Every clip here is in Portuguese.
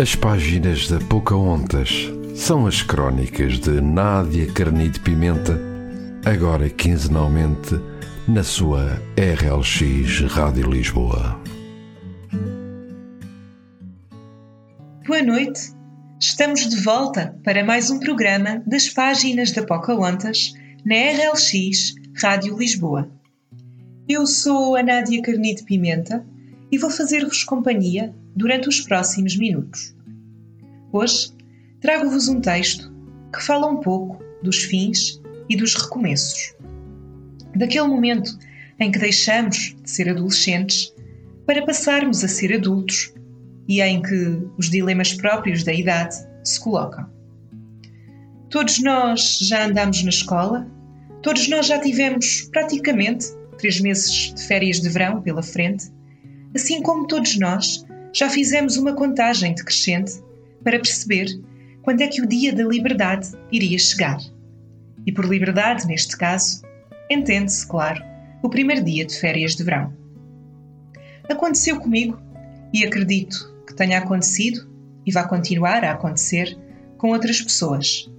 As páginas da Pocahontas são as crónicas de Nádia Carnide Pimenta, agora quinzenalmente na sua RLX Rádio Lisboa. Boa noite. Estamos de volta para mais um programa das páginas da Pocahontas na RLX Rádio Lisboa. Eu sou a Nádia Carnide Pimenta e vou fazer-vos companhia durante os próximos minutos. Hoje trago-vos um texto que fala um pouco dos fins e dos recomeços. Daquele momento em que deixamos de ser adolescentes para passarmos a ser adultos e em que os dilemas próprios da idade se colocam. Todos nós já andamos na escola, todos nós já tivemos praticamente três meses de férias de verão pela frente assim como todos nós, já fizemos uma contagem decrescente para perceber quando é que o dia da liberdade iria chegar. E por liberdade, neste caso, entende-se, claro, o primeiro dia de férias de verão. Aconteceu comigo e acredito que tenha acontecido e vai continuar a acontecer com outras pessoas.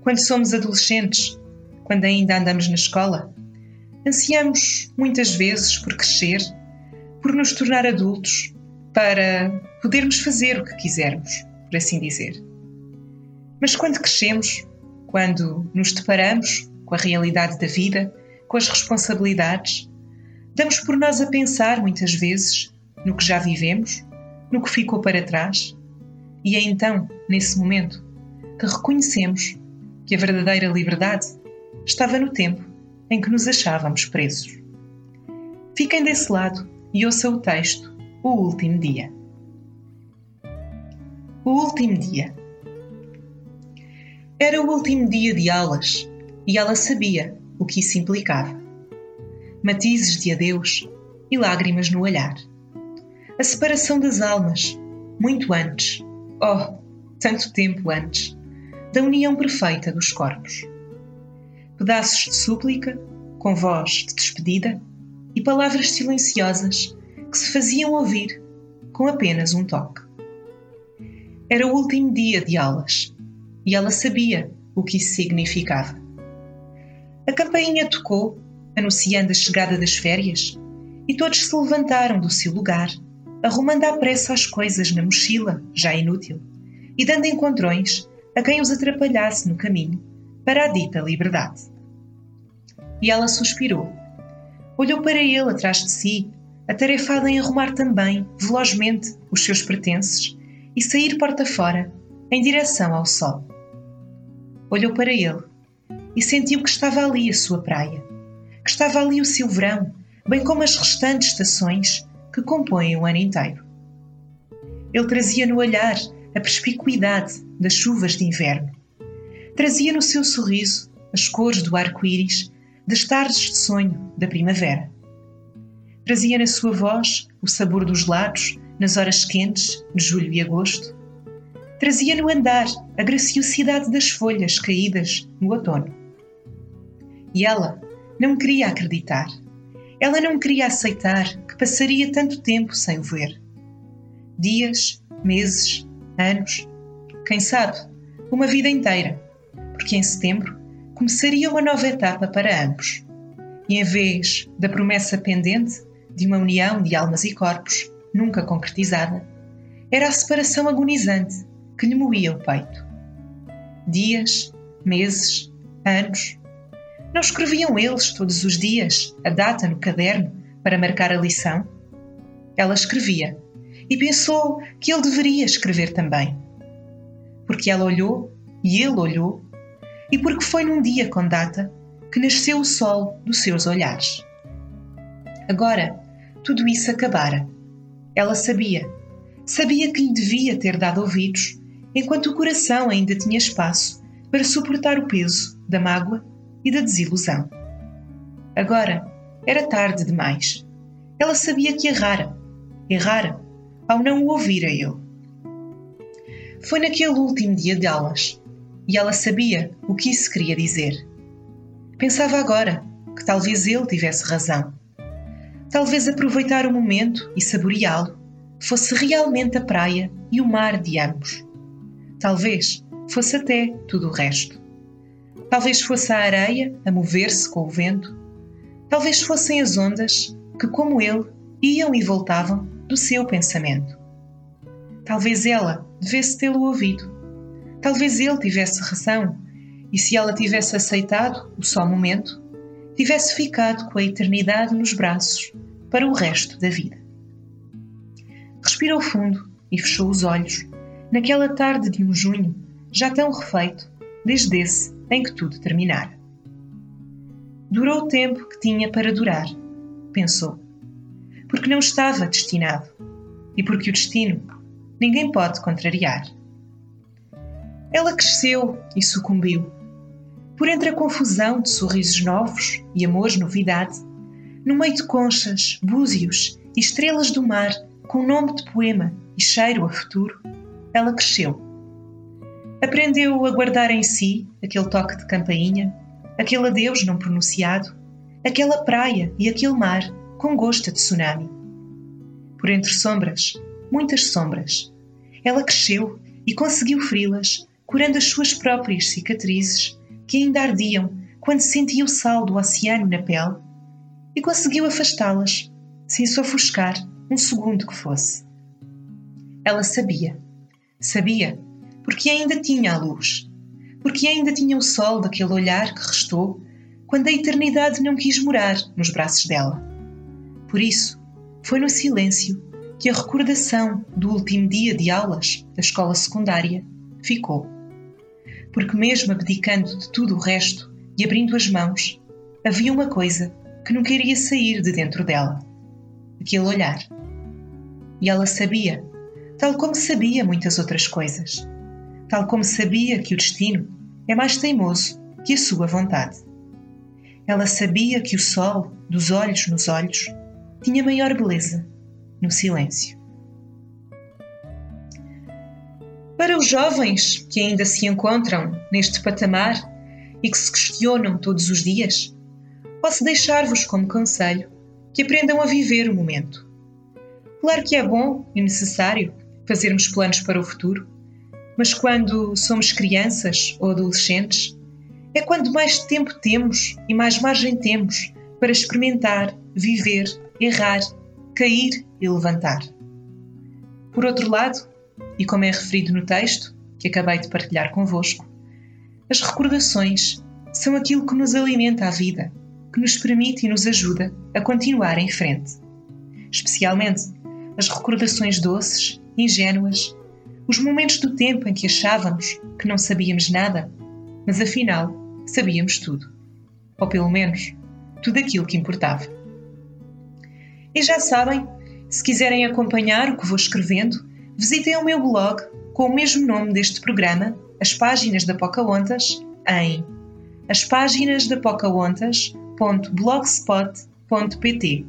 Quando somos adolescentes, quando ainda andamos na escola, ansiamos muitas vezes por crescer por nos tornar adultos, para podermos fazer o que quisermos, por assim dizer. Mas quando crescemos, quando nos deparamos com a realidade da vida, com as responsabilidades, damos por nós a pensar muitas vezes no que já vivemos, no que ficou para trás, e é então, nesse momento, que reconhecemos que a verdadeira liberdade estava no tempo em que nos achávamos presos. Fiquem desse lado e ouça o texto O Último Dia. O último dia. Era o último dia de aulas e ela sabia o que isso implicava. Matizes de adeus e lágrimas no olhar. A separação das almas, muito antes, oh, tanto tempo antes, da união perfeita dos corpos. Pedaços de súplica, com voz de despedida, e palavras silenciosas que se faziam ouvir com apenas um toque. Era o último dia de aulas e ela sabia o que isso significava. A campainha tocou, anunciando a chegada das férias, e todos se levantaram do seu lugar, arrumando à pressa as coisas na mochila, já inútil, e dando encontrões a quem os atrapalhasse no caminho para a dita liberdade. E ela suspirou Olhou para ele atrás de si, atarefado em arrumar também, velozmente, os seus pertences e sair porta fora, em direção ao sol. Olhou para ele e sentiu que estava ali a sua praia, que estava ali o seu verão, bem como as restantes estações que compõem o ano inteiro. Ele trazia no olhar a perspicuidade das chuvas de inverno. Trazia no seu sorriso as cores do arco-íris das tardes de sonho da primavera. Trazia na sua voz o sabor dos lados nas horas quentes de julho e agosto. Trazia no andar a graciosidade das folhas caídas no outono. E ela não queria acreditar. Ela não queria aceitar que passaria tanto tempo sem o ver. Dias, meses, anos, quem sabe, uma vida inteira, porque em setembro começaria uma nova etapa para ambos. E em vez da promessa pendente de uma união de almas e corpos, nunca concretizada, era a separação agonizante que lhe moía o peito. Dias, meses, anos. Não escreviam eles todos os dias a data no caderno para marcar a lição? Ela escrevia e pensou que ele deveria escrever também. Porque ela olhou e ele olhou e porque foi num dia com data que nasceu o sol dos seus olhares. Agora, tudo isso acabara. Ela sabia, sabia que lhe devia ter dado ouvidos, enquanto o coração ainda tinha espaço para suportar o peso da mágoa e da desilusão. Agora, era tarde demais. Ela sabia que errara, errara, ao não o ouvir a. Foi naquele último dia de aulas e ela sabia o que isso queria dizer. Pensava agora que talvez ele tivesse razão. Talvez aproveitar o momento e saboreá-lo fosse realmente a praia e o mar de ambos. Talvez fosse até tudo o resto. Talvez fosse a areia a mover-se com o vento. Talvez fossem as ondas que, como ele, iam e voltavam do seu pensamento. Talvez ela devesse tê-lo ouvido. Talvez ele tivesse razão, e se ela tivesse aceitado o só momento, tivesse ficado com a eternidade nos braços para o resto da vida. Respirou fundo e fechou os olhos naquela tarde de um junho já tão refeito desde esse em que tudo terminara. Durou o tempo que tinha para durar, pensou, porque não estava destinado e porque o destino ninguém pode contrariar. Ela cresceu e sucumbiu. Por entre a confusão de sorrisos novos e amores novidade, no meio de conchas, búzios e estrelas do mar com nome de poema e cheiro a futuro, ela cresceu. Aprendeu a guardar em si aquele toque de campainha, aquele adeus não pronunciado, aquela praia e aquele mar com gosto de tsunami. Por entre sombras, muitas sombras, ela cresceu e conseguiu feri-las, curando as suas próprias cicatrizes que ainda ardiam quando sentia o sal do oceano na pele, e conseguiu afastá-las, sem se ofuscar um segundo que fosse. Ela sabia, sabia, porque ainda tinha a luz, porque ainda tinha o sol daquele olhar que restou quando a eternidade não quis morar nos braços dela. Por isso, foi no silêncio que a recordação do último dia de aulas da escola secundária ficou. Porque, mesmo abdicando de tudo o resto e abrindo as mãos, havia uma coisa que não queria sair de dentro dela: aquele olhar. E ela sabia, tal como sabia muitas outras coisas, tal como sabia que o destino é mais teimoso que a sua vontade. Ela sabia que o sol, dos olhos nos olhos, tinha maior beleza no silêncio. Para os jovens que ainda se encontram neste patamar e que se questionam todos os dias, posso deixar-vos como conselho que aprendam a viver o momento Claro que é bom e necessário fazermos planos para o futuro, mas quando somos crianças ou adolescentes, é quando mais tempo temos e mais margem temos para experimentar, viver, errar, cair e levantar. Por outro lado, e como é referido no texto que acabei de partilhar convosco, as recordações são aquilo que nos alimenta a vida, que nos permite e nos ajuda a continuar em frente. Especialmente as recordações doces, ingênuas, os momentos do tempo em que achávamos que não sabíamos nada, mas afinal sabíamos tudo. Ou pelo menos, tudo aquilo que importava. E já sabem, se quiserem acompanhar o que vou escrevendo, visitem o meu blog com o mesmo nome deste programa, As Páginas da Pocahontas, em aspáginasdaPocahontas.blogspot.pt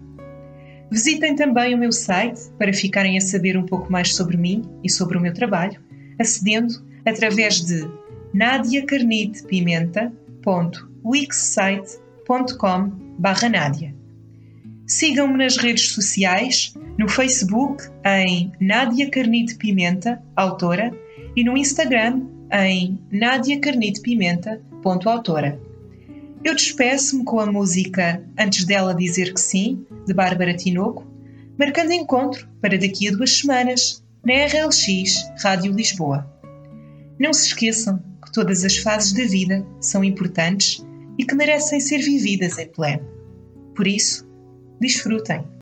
Visitem também o meu site para ficarem a saber um pouco mais sobre mim e sobre o meu trabalho, acedendo através de nadiacarnitepimenta.wixsite.com Nádia. Sigam-me nas redes sociais, no Facebook em Nádia Carnite Pimenta, autora, e no Instagram em nadiacarnitepimenta.autora. Eu despeço-me com a música Antes dela dizer que sim, de Bárbara Tinoco, marcando encontro para daqui a duas semanas na RLX Rádio Lisboa. Não se esqueçam que todas as fases da vida são importantes e que merecem ser vividas em pleno. Por isso, desfrutem.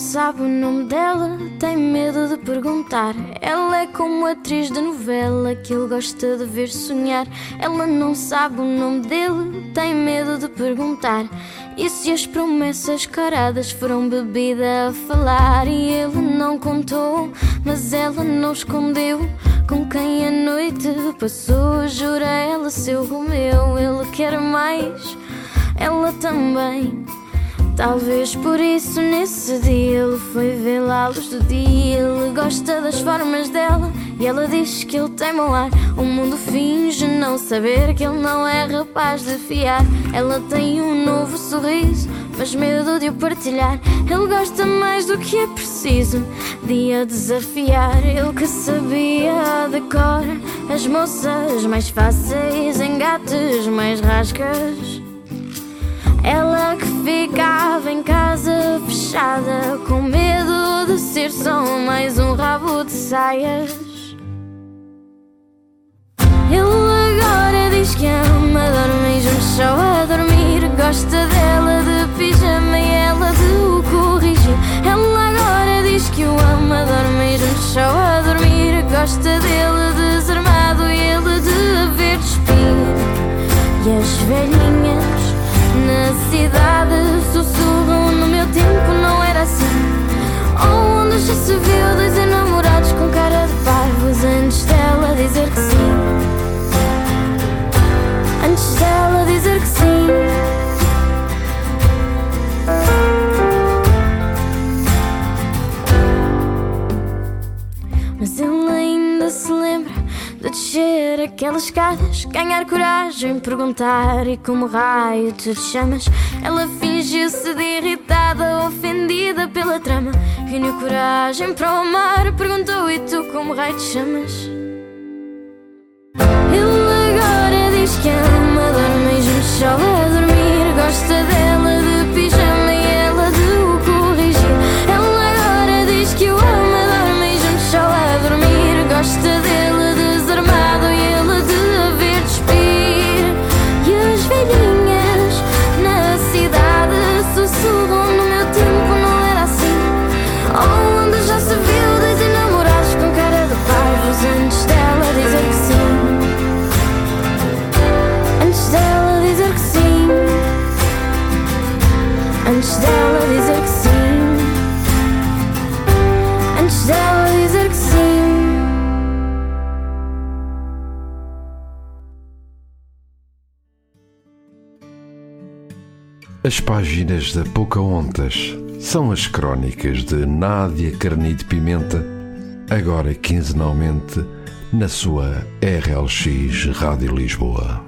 Sabe o nome dela, tem medo de perguntar. Ela é como atriz de novela que ele gosta de ver sonhar. Ela não sabe o nome dele, tem medo de perguntar. E se as promessas caradas foram bebida a falar? E ele não contou, mas ela não escondeu. Com quem a noite passou, jura ela seu Romeu. Ele quer mais, ela também. Talvez por isso nesse dia ele foi vê-la à luz do dia. Ele gosta das formas dela E ela diz que ele tem mau ar. O mundo finge não saber que ele não é rapaz de fiar. Ela tem um novo sorriso, mas medo de o partilhar. Ele gosta mais do que é preciso de a desafiar. Ele que sabia de cor as moças mais fáceis, engates mais rascas. Ela que ficava em casa fechada, com medo de ser só mais um rabo de saias. Antes dela dizer que sim Mas ele ainda se lembra de descer aquelas escadas, ganhar coragem, perguntar e como raio te chamas. Ela fingiu-se de irritada, ofendida pela trama. Reuniu coragem para o amar, perguntou e tu como raio te chamas. show As páginas da Pocahontas são as crónicas de Nádia Carnide Pimenta, agora quinzenalmente na sua RLX Rádio Lisboa.